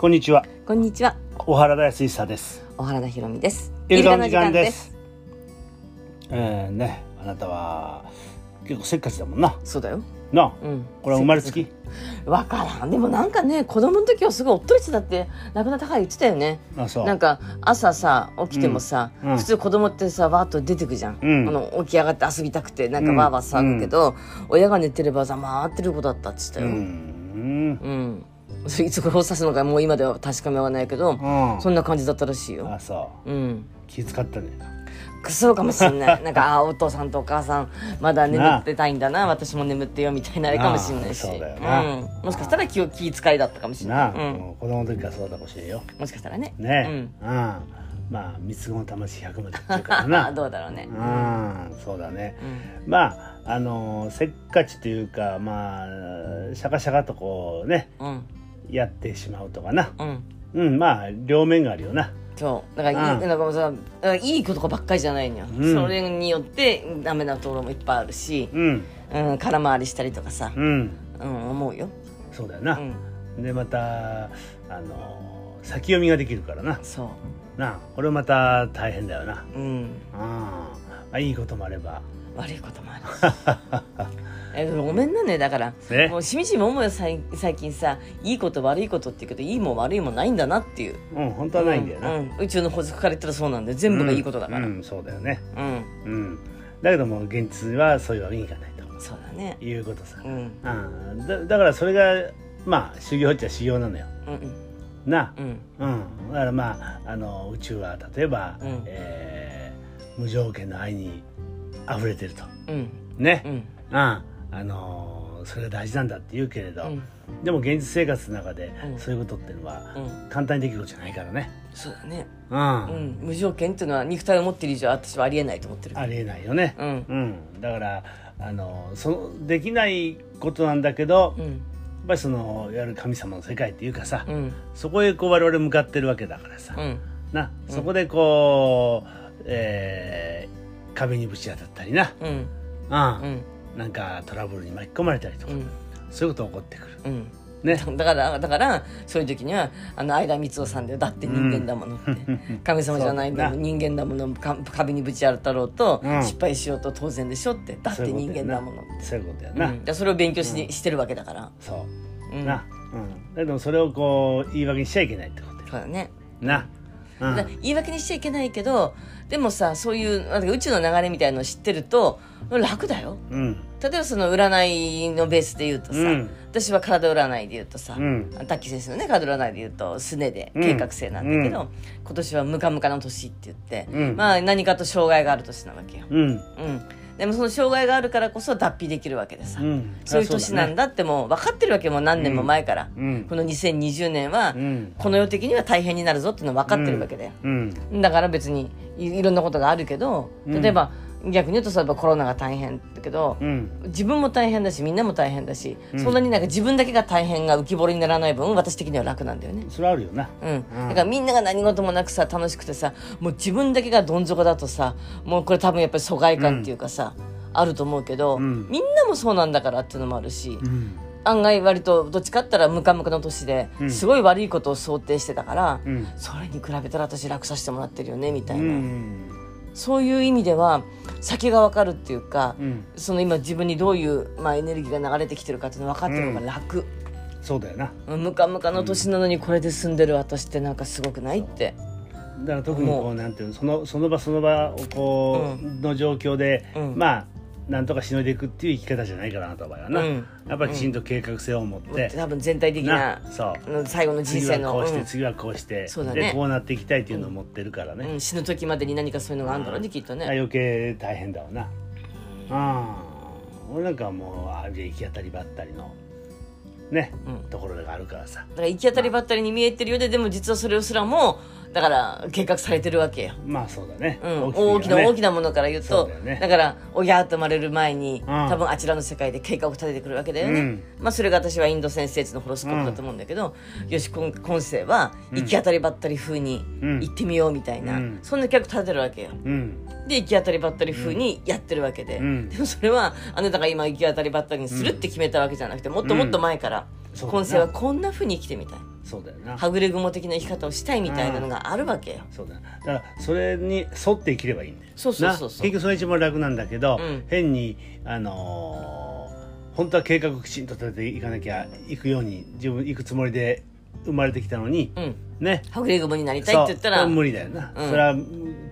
こんにちは。こんにちは。小原田康久です。小原田博美です。イルカの時間です。えー、ね、あなたは結構せっかちだもんな。そうだよ。なあ、うん。これは生まれつき？わからん。でもなんかね、子供の時はすごいおっとりしてたって亡くなったから言ってたよね。あ、そう。なんか朝さ起きてもさ、うんうん普通子供ってさわーっと出てくじゃん、うんあの起き上がって遊びたくてなんかわーわー騒ぐけど、親が寝てればざまってる子だったっつったうよん。うん、それ いつ頃を指すのかもう今では確かめはないけど、うん。そんな感じだったらしいよ。あ、そう。うん。気遣ったね。くそうかもしんない。なんかあーお父さんとお母さんまだ眠ってたいんだな。私も眠ってよみたいなあれかもしんないし。うん、もしかしたら気を気遣いだったかもしれなあ、ない、うん、子供の時からそうだかもしれんよ。もしかしたらね。ね。え。うん。まあ三つ子の魂100までっていうからうん、な。どうだろうね、うん、そうだね。うん。まああのせっかちというかまあシャカシャカとこうね。うんやってしまうとかな。うん。うん、まあ両面があるよな。そう。だからいい,、うん。なんかもうさだからいいことばっかりじゃないのよ、うん。それによってダメなところもいっぱいあるし、うん、うん、空回りしたりとかさ、うん、うん、思うよ、そうだよな。うん、でまたあの先読みができるからな。そなあ、これまた大変だよな。う、うん、うん、あいいこともあれば。悪いこともあるし えごめんなね。だからねもうしみじみ思うよ。最最近さいいこと悪いことって言うけどいいも悪いもないんだなっていう。うん、本当はないんだよな。うんうん。宇宙の法則から言ったらそうなんだよ全部がいいことだから。うん、うん、うんそうだよね。うん。だけども現実はそういうわけにいかないと。そうだね。いうことさ。うん。うん、だだからそれがまあ修行っちゃ修行なのよ。うん。な？うん。うん、だからまああの宇宙は例えば、うん。えー無条件の愛に溢れてると。うん。ね、うん。うんあのそれが大事なんだって言うけれど、うん。でも現実生活の中でうん。そういうことっていうのはうん。簡単にできることじゃないからね、そうだね。うん。うん。無条件っていうのは肉体を持ってる以上私はありえないと思ってる。ありえないよね、うん。うん。だからあのそのできないことなんだけど、やっうんぱりそのいわゆる神様の世界っていうかさ、うん。そこへこう我々向かってるわけだからさ、うん。な。そこでこう、えー壁にぶち当たったりな、うん。うん。うんなんかトラブルに巻き込まれたりとか、うん。そういうことが起こってくる。うん。ね。だからだからそういう時にはあの相田光雄さんでだって人間だものって、神様じゃないんだも人間だものか壁にぶち当たろうと、うん。失敗しようと当然でしょってだって人間だものって。そういうことやな、うん、でそれを勉強し,、してるわけだから、そう、うん、な、うん、だけどそれをこう言い訳にしちゃいけないってことそうだね。やな、うん。だ言い訳にしちゃいけないけどでもさそういう宇宙の流れみたいのを知ってると楽だよ。うん。例えばその占いのベースで言うとさ、うん。私は体占いで言うとさ、うん。タッキー先生のね体占いで言うとすねでうん。計画性なんだけど、うん。今年はムカムカの年って言って、うん。まあ何かと障害がある年なわけよ、うん。うん、でもその障害があるからこそ脱皮できるわけでさ、うん。そういう年なんだってもう分かってるわけよもう何年も前から、うん。この2020年は、うん。この世的には大変になるぞっていうの分かってるわけだよ、うん。だから別にいいろんなことがあるけどうん。例えば、逆に言うと例えばコロナが大変だけど、うん。自分も大変だしみんなも大変だし、うん。そんなになんか自分だけが大変が浮き彫りにならない分私的には楽なんだよね。それあるよなうん、だからみんなが何事もなくさ楽しくてさもう自分だけがどん底だとさもうこれ多分やっぱり疎外感っていうかさ、あると思うけど、うん。みんなもそうなんだからっていうのもあるし、うん。案外割とどっちかったらムカムカの年でうん。すごい悪いことを想定してたから、うん。それに比べたら私楽させてもらってるよねみたういな、んそういう意味では先が分かるっていうか、うん。その今自分にどういう、まあ、エネルギーが流れてきてるかっていうの分かってる方が楽、そうだよな。ムカムカの年なのにこれで住んでる私ってなんかすごくないって。だから特にこうなんていうのそのその場その場をこう、の状況で、うん。まあなんとかしのいでいくっていう生き方じゃないかなあなたの場合はな、うん。やっぱりきちんと計画性を持って、多分全体的なそう。うん最後の人次生のはこうして、うん。次はこうしてそうだね。でこうなっていきたいっていうのを持ってるからね、うん。死ぬ時までに何かそういうのがあるんだろうねきっとね。余計大変だわな。あ俺なんかはもうああいう行き当たりばったりのね、うん。ところがあるからさ。だから行き当たりばったりに見えてるようででも実はそれすらもだから計画されてるわけよ。まあそうだね、うん、大きな大きなものから言うとだよね。から親と生まれる前に、ん。多分あちらの世界で計画を立ててくるわけだよね、うん。まあ、それが私はインド先生のホロスコープだと思うんだけど、よし今今世は行き当たりばったり風にうん。行ってみようみたいな、うん。そんな計画立てるわけよ。うん。で行き当たりばったり風にやってるわけで、うん。でもそれはあなたが今行き当たりばったりにするって決めたわけじゃなくてもっともっと前から、今世はこんな風に生きてみたいそうだよな。はぐれ雲的な生き方をしたいみたいなのがあるわけよ、そうだ。よだからそれに沿って生きればいいんだよ。そうそうそうそう。な。結局それが一番楽なんだけど、うん。変にあのー本当は計画きちんと立てていかなきゃ行くように自分行くつもりで生まれてきたのに、うん。ね。はぐれ雲になりたいって言ったら。無理だよな、うんそれは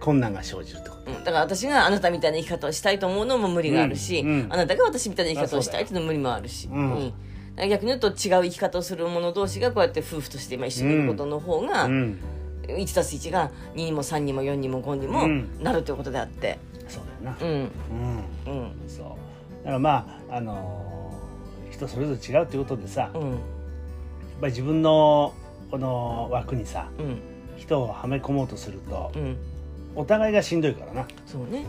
困難が生じるってこと。うん。だから私があなたみたいな生き方をしたいと思うのも無理があるし、うん。うん。あなたが私みたいな生き方をしたいっていうのも無理もあるし、うん逆に言うと違う生き方をする者同士がこうやって夫婦として今一緒にいることの方が、うん。1たす1が2にも3にも4にも5にもうん。なるということであって。そうだよな。うん。うん。うん。そう。だからまああのー人それぞれ違うっていうことでさ、やっうんぱり自分のこの枠にさうん。人をはめ込もうとするとうん。お互いがしんどいからな、そうね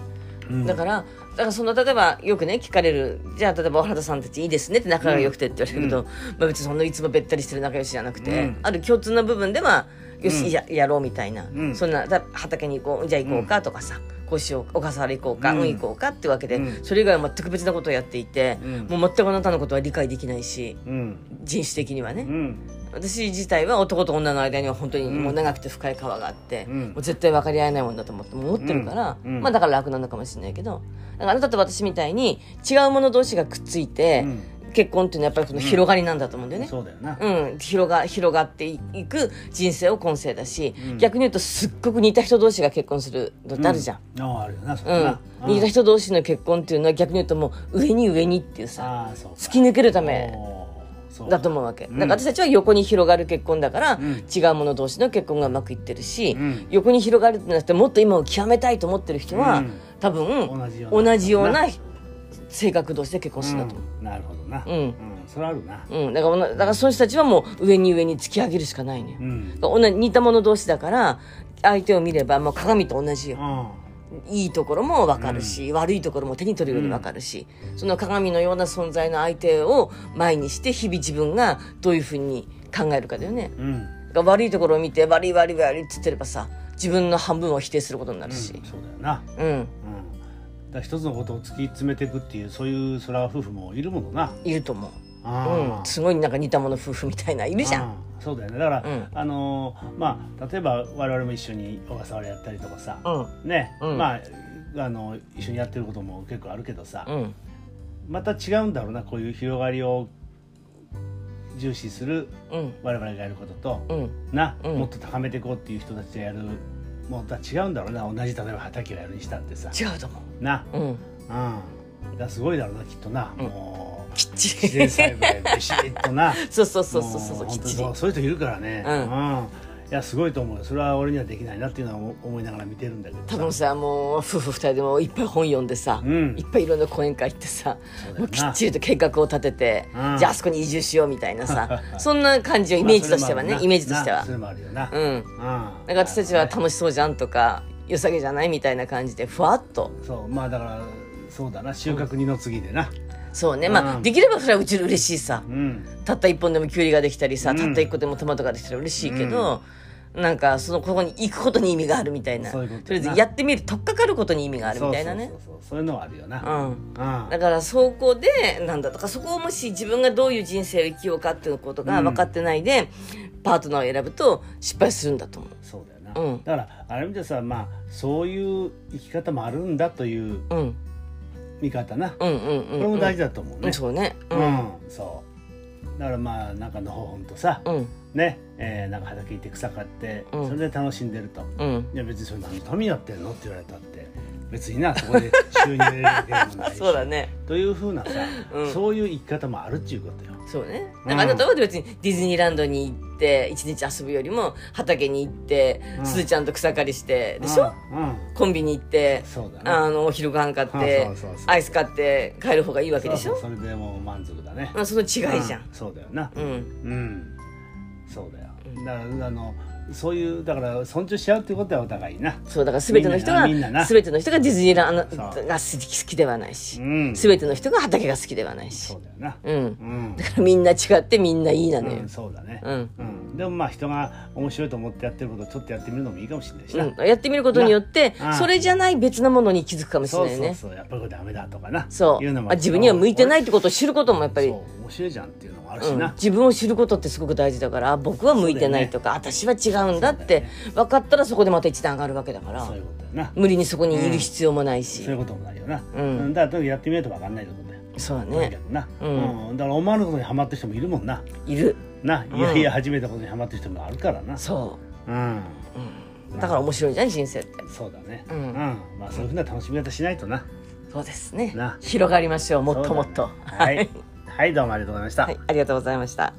うん。だからだからその例えばよくね聞かれるじゃあ例えば小原さんたちいいですねって仲が良くてって言われるけど、うん。まあ、別にそんないつもべったりしてる仲良しじゃなくて、うん。ある共通の部分ではよし、うんややろうみたいな、うん。そんなだ畑に行こうじゃあ行こうかとかさ、こうしよう小笠原行こうか、ううん。ん、行こうかってわけで、うん。それ以外は全く別なことをやっていて、うん。もう全くあなたのことは理解できないしうん。人種的にはね、うん。私自体は男と女の間には本当にもう長くて深い川があって、うん。もう絶対分かり合えないもんだと思って思ってるから、まあだから楽なのかもしれないけどだからあなたと私みたいに違う者同士がくっついて、うん結婚っていうのはやっぱりこの広がりなんだと思うんだよね。そうだよな、うん、広が広がっていく人生を今世だし、うん。逆に言うとすっごく似た人同士が結婚するのってあるじゃん。あああるよなそうん。うだな、似た人同士の結婚っていうのは逆に言うともう上に上にっていうさう突き抜けるためだと思うわけ、うん。だから私たちは横に広がる結婚だから、うん。違う者同士の結婚がうまくいってるし、うん。横に広がるってなってもっと今を極めたいと思ってる人は、うん。多分同じような性格同士で結婚するんだと。思う。うん。なるほどな。うん。それあるな。うん、だからだからその人たちはもう上に上に突き上げるしかないのよ、うん。同じ似た者同士だから相手を見ればもう鏡と同じよ。うん。いいところも分かるし、悪いところも手に取るように分かるし、その鏡のような存在の相手を前にして日々自分がどういうふうに考えるかだよね、うん。だから悪いところを見て悪い悪い悪いって言ってればさ自分の半分を否定することになるし。うん。そうだよな。うん、うんだ一つのことを突き詰めていくっていうそういうそれは夫婦もいるものな。いると思う、あうん、すごいなんか似た者夫婦みたいないるじゃん。んそうだよね。だから、うん。あのーまあ例えば我々も一緒に小笠原やったりとかさ、うん。ね、うん。まああの一緒にやってることも結構あるけどさ、うん。また違うんだろうなこういう広がりを重視するうん。我々がやることと、うん。な、うん。もっと高めていこうっていう人たちがやるものとは違うんだろうな。同じ例えば畑をやるにしたってさ。違うと思な、ううん。うん、だすごいだろうなきっとな、うん。もうきっち自然り栽培ビシッとな。そうそうそうそうそうもきっちり。本当にそうそういう人いるからね、うんいやすごいと思うよ。それは俺にはできないなっていうのは思いながら見てるんだけど多分さもう夫婦二人でもいっぱい本読んでさ、うん。いっぱいいろんな講演会行ってさもうきっちりと計画を立てて、うん。じゃああそこに移住しようみたいなさ そんな感じをイメージとしてはね、イメージとしてはそれもあるよな。うん。うん。だから私たちは楽しそうじゃんとか良さげじゃないみたいな感じでふわっと。そう。まあだからそうだな。収穫二の次でな。そうね。まあ、うん。できればそれはうち嬉しいさ。うん。たった一本でもきゅうりができたりさ、うん。たった一個でもトマトができたら嬉しいけど、なんかそのここに行くことに意味があるみたいな。ととりあえずやってみる取っかかることに意味があるみたいなね。そうそうそうそう。そういうのはあるよな。うん。うんだからそこでなんだとかそこをもし自分がどういう人生を生きようかっていうことが分かってないで、パートナーを選ぶと失敗するんだと思う。そうだよな、うん。だからあれ見てさまあそういう生き方もあるんだといううん。見方な、うんうんうん、これも大事だと思うね、うんそうね。ううんん、そうだからまあなんかのほほんとさ、うん。ね、えーなんか畑行って草買って、うん。それで楽しんでると、うん。いや別にそれ何のためにやってんのって言われたって別になそこで収入得るわけでもないし。そうだね。というふうなさ、うん。そういう生き方もあるっていうことよ。そうね。うん。あなたは別にディズニーランドに行って一日遊ぶよりも畑に行って、うん。すずちゃんと草刈りしてでしょ、うん、うん。コンビニ行ってね。あのお昼ご飯買ってアイス買って帰る方がいいわけでしょ？それでもう満足だね。まあその違いじゃん。そうだよな。うん。うん。そうだよ。だからあのそういうだから尊重し合うっていうことはお互いな。そうだから全ての人が全ての人がディズニーランドが好き好きではないし、うん。全ての人が畑が好きではないし。そうだよな。うん。うん。だからみんな違ってみんないいなのよ。うん、そうだね。うん。うんでもまあ人が面白いと思ってやってることをちょっとやってみるのもいいかもしれないしな、うん、やってみることによってそれじゃない別なものに気づくかもしれそうないね。そうそうやっぱりこれダメだとかなそう。いうのもあ自分には向いてないっいてことを知ることもやっぱり。そう面白いじゃんっていうのもあるしうんな、自分を知ることってすごく大事だからあ僕は向いてないとか、私は違うんだって分かったらそこでまた一段上がるわけだから。そういうことだよな。無理にそこにいる必要もないし、そういうこともないよな、うん。だからとにかくやってみないと分かんないってことだよそうだね。とにかくな、うん。うん。だから思わぬことにハマってる人もいるもんな。いる。な、いやいや始めたことにハマってる人もあるからな。そう。ん。う、うん、だから面白いじゃん人生って。そうだね。うん。まあそういうふうな楽しみ方しないとな。そうですね。な。広がりましょうもっともっと。ねはい、はい、どうもありがとうございました、はい、ありがとうございました